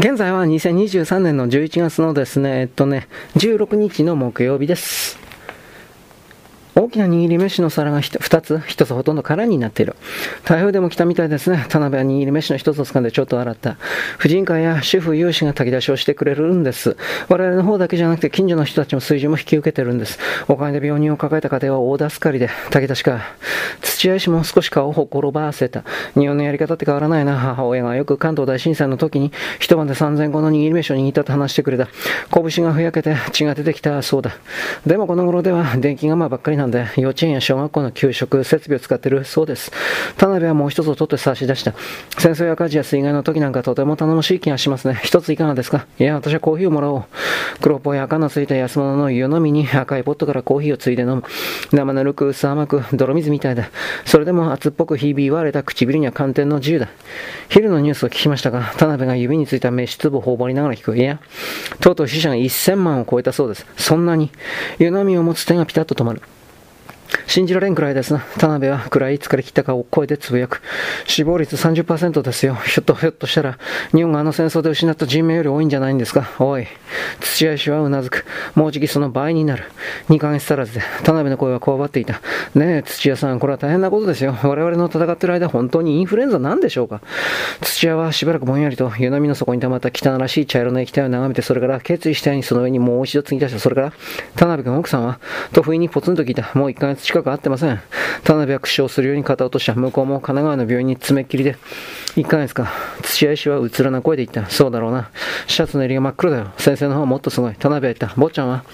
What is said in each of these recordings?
現在は2023年の11月のですね、えっとね、16日の木曜日です。大きな握り飯の皿が2つ、1つほとんど空になっている。台風でも来たみたいですね。田辺は握り飯の1つを掴んでちょっと洗った。婦人会や主婦有志が炊き出しをしてくれるんです。我々の方だけじゃなくて近所の人たちも水準も引き受けてるんです。お金で病人を抱えた家庭は大助かりで、炊き出しか。土屋医師も少し顔をほころばせた。日本のやり方って変わらないな。母親がよく関東大震災の時に一晩で3000個の握り飯を握ったと話してくれた。拳がふやけて血が出てきたそうだ。でもこの頃では電気釜ばっかりなんで、幼稚園や小学校の給食、設備を使ってるそうです。田辺はもう一つを取って差し出した。戦争や火事や水害の時なんかとても頼もしい気がしますね。一ついかがですか？いや、私はコーヒーをもらおう。黒っぽい赤のついた安物の湯飲みに赤いポットからコーヒーをついで飲む。生ぬるく薄甘く泥水みたいだ。それでも熱っぽくひび割れた唇には寒天の自由だ。昼のニュースを聞きましたが、田辺が指についた飯粒を頬張りながら聞く。いや、とうとう死者が1000万を超えたそうです。そんなに。湯飲みを持つ手がピタッと止まる。信じられんくらいですな。田辺は暗い疲れ切った顔を声でつぶやく。死亡率30%ですよ。ひょっとひょっとしたら、日本があの戦争で失った人命より多いんじゃないんですか。おい。土屋氏はうなずく。もうじきその倍になる。2ヶ月足らずで、田辺の声はこわばっていた。ねえ、土屋さん、これは大変なことですよ。我々の戦ってる間、本当にインフルエンザなんでしょうか。土屋はしばらくぼんやりと、湯飲みの底に溜まった汚らしい茶色の液体を眺めて、それから決意したようにその上にもう一度継ぎ出した。それから、田辺君奥さんは、と不意にポツンと聞いた。もう1ヶ月近く会ってません。田辺は苦笑するように肩落とした。向こうも神奈川の病院に爪切りで、1ヶ月か。土屋医師はうつらな声で言った。そうだろうな。シャツの襟が真っ黒だよ。先生の方はもっとすごい。田辺は言った。坊ちゃんは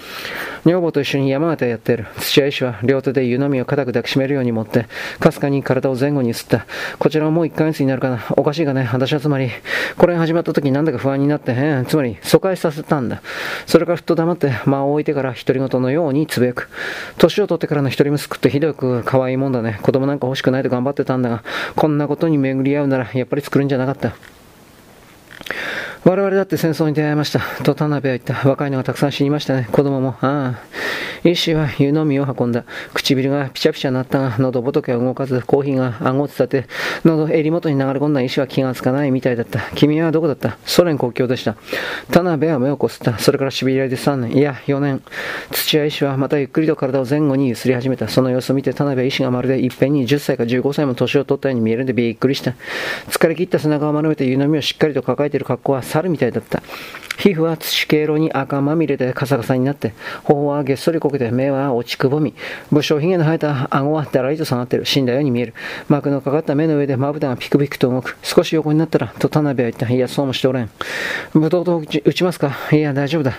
女房と一緒に山形やっている。土屋医師は両手で湯飲みを固く抱きしめるように持って、かすかに体を前後に揺すった。こちらはもう1ヶ月になるかな。おかしいがね。私はつまり、これが始まった時なんだか不安になって、へん。つまり、疎開させたんだ。それからふっと黙って間を置いてから独り言のようにつぶやく。年を取ってからの一人息子ってひどく可愛いもんだね。子供なんか欲しくないと頑張ってたんだが、こんなことに巡り合うならやっぱり作るんじゃなかった。我々だって戦争に出会いました。と田辺は言った。若いのがたくさん死にましたね。子供も。ああ。医師は湯飲みを運んだ。唇がピチャピチャなったが、喉仏は動かず、コーヒーが顎を伝って、喉、襟元に流れ込んだ医師は気がつかないみたいだった。君はどこだった？ソ連国境でした。田辺は目をこすった。それからしびれで3年、いや、4年。土屋医師はまたゆっくりと体を前後に揺すり始めた。その様子を見て田辺医師がまるでいっぺんに10歳か15歳も年を取ったように見えるんでびっくりした。疲れ切った背中を丸めて湯飲みをしっかりと抱えている格好は猿みたいだった。皮膚は土系色に赤まみれでカサカサになって、頬はげっそりこけて目は落ちくぼみ、武将髭の生えた顎はだらりと下がっている。死んだように見える。膜のかかった目の上でまぶたがピクピクと動く。少し横になったら、と田辺は言った。いや、そうもしておれん。武闘と打ちますか？いや、大丈夫だ。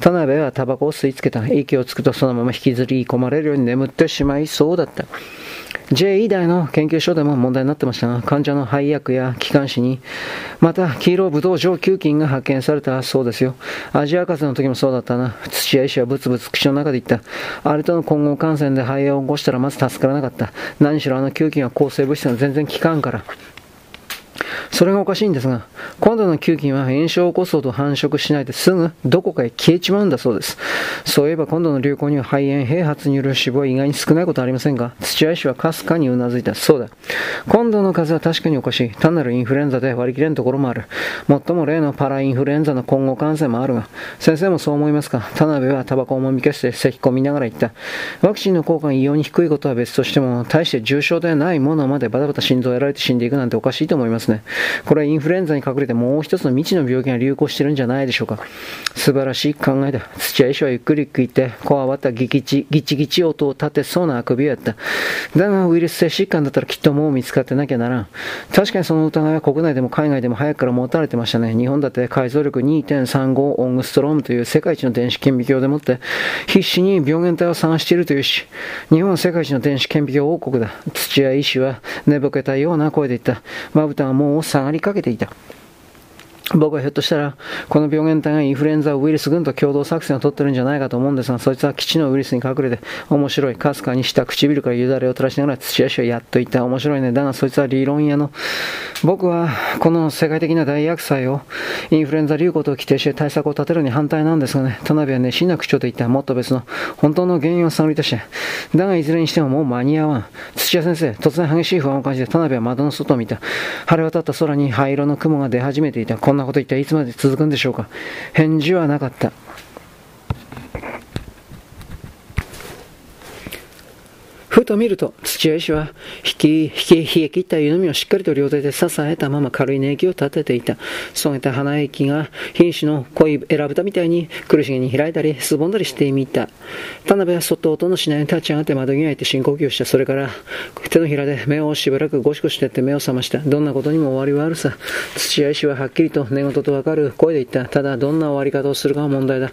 田辺はタバコを吸い付けた。息をつくとそのまま引きずり込まれるように眠ってしまいそうだった。JE 大の研究所でも問題になってましたが、患者の肺薬や気管支に、また黄色ブドウ上球菌が発見されたそうですよ。アジア風邪の時もそうだったな。土屋医師はブツブツ口の中で言った。あれとの混合感染で肺炎を起こしたらまず助からなかった。何しろあの球菌は抗生物質が全然効かんから。それがおかしいんですが、今度の球菌は炎症を起こすほど繁殖しないですぐどこかへ消えちまうんだそうです。そういえば今度の流行には肺炎、併発による死亡は意外に少ないことありませんが、土屋医師はかすかにうなずいた。そうだ。今度の風邪は確かにおかしい。単なるインフルエンザで割り切れんところもある。もっとも例のパラインフルエンザの混合感染もあるが、先生もそう思いますか？田辺はタバコをもみ消して咳込みながら言った。ワクチンの効果が異様に低いことは別としても、大して重症ではないものまでバタバタ心臓をやられて死んでいくなんておかしいと思いますね。これはインフルエンザに隠れてもう一つの未知の病気が流行してるんじゃないでしょうか。素晴らしい考えだ。土屋医師はゆっくりゆっくり言って、こわわったギチギチギチ音を立てそうなあくびをやった。だがウイルス性疾患だったらきっともう見つかってなきゃならん。確かにその疑いは国内でも海外でも早くから持たれてましたね。日本だって解像力2.35オングストロームという世界一の電子顕微鏡でもって必死に病原体を探しているというし、日本は世界一の電子顕微鏡王国だ。土屋医師は寝ぼけたような声で言った。まぶたはもう下がりかけていた。僕はひょっとしたら、この病原体がインフルエンザウイルス群と共同作戦を取ってるんじゃないかと思うんですが、そいつは基地のウイルスに隠れて、面白い、かすかにした唇からよだれを垂らしながら土屋氏はやっと言った。面白いね。だがそいつは理論屋の。僕は、この世界的な大薬剤を、インフルエンザ流行と規定して対策を立てるに反対なんですがね、田辺は熱心な口調で言った。もっと別の、本当の原因を探り出して。だがいずれにしてももう間に合わん。土屋先生、突然激しい不安を感じて田辺は窓の外を見た。晴れ渡った空に灰色の雲が出始めていた。んなこと一体いつまで続くんでしょうか返事はなかった。ふと見ると、土屋医師は、引き、引き、冷え切った湯飲みをしっかりと両手で支えたまま軽い寝息を立てていた。そげた鼻息が、瀕死の恋選ぶたみたいに苦しげに開いたり、すぼんだりしてみた。田辺はそっと音のしないように立ち上がって窓際へ行って深呼吸した。それから、手のひらで目をしばらくゴシゴシとやって目を覚ました。どんなことにも終わりはあるさ。土屋医師ははっきりと寝言とわかる声で言った。ただ、どんな終わり方をするかは問題だ。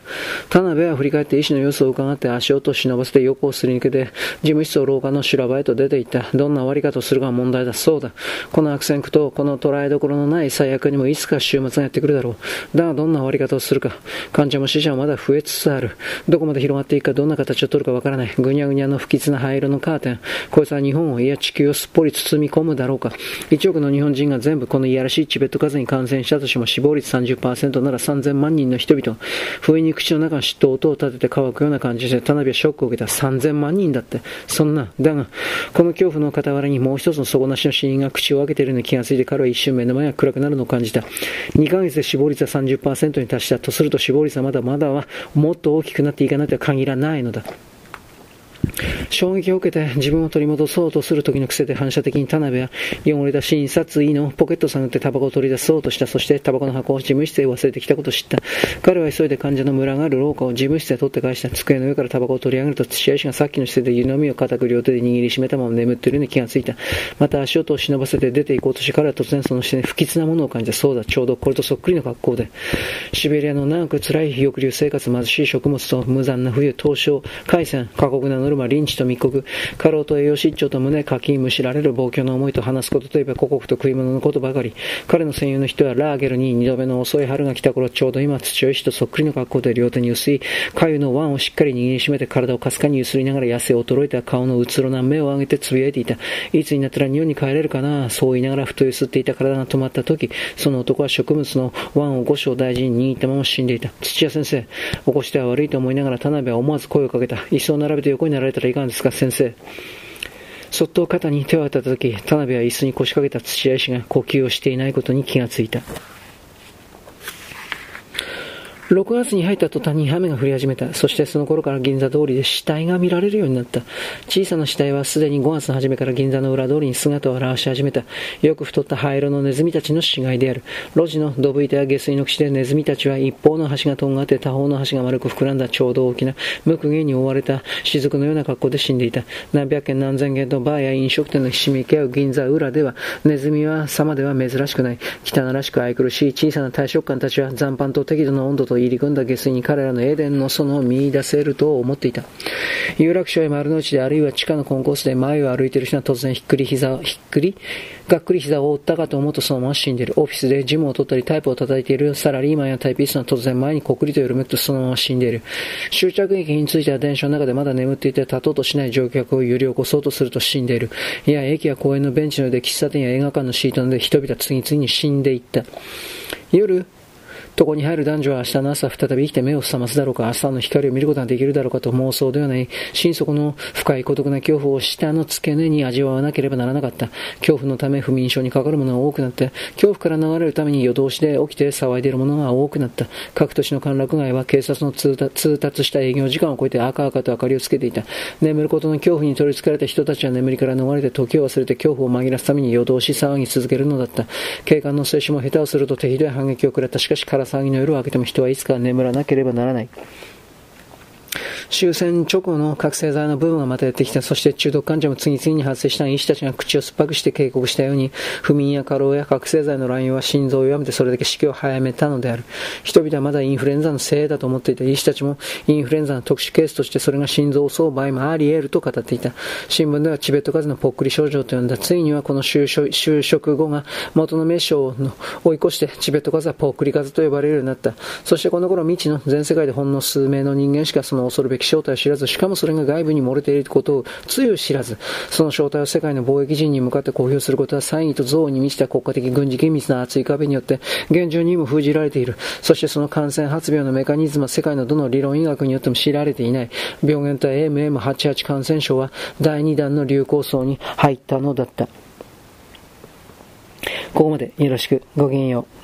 田辺は振り返って医師の様子を伺って足音を忍ばせて横をすり抜けて、事務室を廊下の修羅場へと出ていった。どんな終わり方をするかは問題だ。そうだ。この悪戦苦闘、この捉えどころのない最悪にもいつか週末がやってくるだろう。だがどんな終わり方をするか。患者も死者もまだ増えつつある。どこまで広がっていくか、どんな形を取るかわからない。ぐにゃぐにゃの不吉な灰色のカーテン。こいつは日本を、いや地球をすっぽり包み込むだろうか。1億の日本人が全部このいやらしいチベット風邪に感染したとしても死亡率30%なら3000万人の人々。不意に口の中の嫉妬音を立てて乾くような感じで、田辺はショックを受けた。3000万人だって。そんな。だが、この恐怖の傍らにもう一つの底なしの死因が口を開けているのに気がついて彼は一瞬目の前が暗くなるのを感じた。2ヶ月で死亡率は30%に達したとすると死亡率はまだまだはもっと大きくなっていかないとは限らないのだ。衝撃を受けて自分を取り戻そうとする時の癖で反射的に田辺は汚れた診察医のポケットを探ってタバコを取り出そうとした。そしてタバコの箱を事務室へ忘れてきたことを知った。彼は急いで患者の群がある廊下を事務室へ取って返した。机の上からタバコを取り上げると土屋医師がさっきの姿勢で湯飲みを固く両手で握りしめたまま眠っているように気がついた。また足音を忍ばせて出て行こうとして彼は突然その視線に不吉なものを感じた。そうだ、ちょうどこれとそっくりの格好で。シベリアの長く辛い抑留生活、貧しい食物と無残な冬、凍傷、海鮮、過酷なノルマ、リンチと密告、過労と栄養失調と胸かきむしられる望郷の思いと話すことといえば故国と食い物のことばかり。彼の戦友の人はラーゲルに二度目の遅い春が来た頃、ちょうど今土吉とそっくりの格好で両手に薄い、粥の腕をしっかり握りしめて体をかすかに揺すりながら痩せ衰えた顔のうつろな目を上げてつぶやいていた。いつになったら日本に帰れるかなそう言いながらふと揺すっていた体が止まった時、その男は植物の腕を五章大事に握ったまま死んでいた。土屋先生、起こしては悪いと思いながら田辺は思わず声をかけた。椅子を並べて横になられたらいかですか、先生。そっと肩に手を当てた時、田辺は椅子に腰掛けた土屋医師が呼吸をしていないことに気がついた。6月に入った途端に雨が降り始めた。そしてその頃から銀座通りで死体が見られるようになった。小さな死体はすでに5月の初めから銀座の裏通りに姿を現し始めた。よく太った灰色のネズミたちの死骸である。路地のドブ板や下水の口でネズミたちは一方の端がとんがって他方の端が丸く膨らんだちょうど大きな無垢原に覆われた雫のような格好で死んでいた。何百件何千件とバーや飲食店のひしめき合う銀座裏ではネズミは様では珍しくない。汚らしく愛くるしい小さな大食感たちは残飯と適度な温度と入り組んだ下水に彼らのエデンの園を見出せると思っていた。有楽町や丸の内であるいは地下のコンコースで前を歩いている人は突然ひっくり膝を、ひっくりがっくり膝を折ったかと思うとそのまま死んでいる。オフィスでジムを取ったりタイプを叩いているサラリーマンやタイピストは突然前にこくりとよろめくとそのまま死んでいる。終着駅については電車の中でまだ眠っていて立とうとしない乗客を揺り起こそうとすると死んでいる。いや、駅や公園のベンチの上で喫茶店や映画館のシートので人々は次々に死んでいった。夜、床に入る男女は明日の朝再び生きて目を覚ますだろうか、朝の光を見ることができるだろうかと妄想ではない、心底の深い孤独な恐怖を下の付け根に味わわなければならなかった。恐怖のため不眠症にかかる者が多くなって、恐怖から逃れるために夜通しで起きて騒いでいる者が多くなった。各都市の歓楽街は警察の通達した営業時間を超えて赤々と明かりをつけていた。眠ることの恐怖に取り憑かれた人たちは眠りから逃れて時を忘れて恐怖を紛らすために夜通し騒ぎ続けるのだった。警官の静止も下手をすると手ひどい反撃を食らった。しかし騒ぎの夜を明けても人はいつか眠らなければならない。終戦直後の覚醒剤の部分がまたやってきた。そして中毒患者も次々に発生した医師たちが口を酸っぱくして警告したように、不眠や過労や覚醒剤の乱用は心臓を弱めてそれだけ死去を早めたのである。人々はまだインフルエンザのせいだと思っていた医師たちも、インフルエンザの特殊ケースとしてそれが心臓を襲う場合もあり得ると語っていた。新聞ではチベット風邪のぽっくり症状と呼んだ。ついにはこの就職後が元の名称を追い越してチベット風邪はぽっくり風邪と呼ばれるようになった。そしてこの頃未知の全世界でほんの数名の人間しかその恐るべき正体を知らず、しかもそれが外部に漏れていることをつゆ知らず、その正体を世界の貿易人に向かって公表することは賛意と憎悪に満ちた国家的軍事厳密な厚い壁によって現状にも封じられている。そしてその感染発病のメカニズムは世界のどの理論医学によっても知られていない。病原体 MM88 感染症は第2弾の流行層に入ったのだった。ここまでよろしく。ごきげんよう。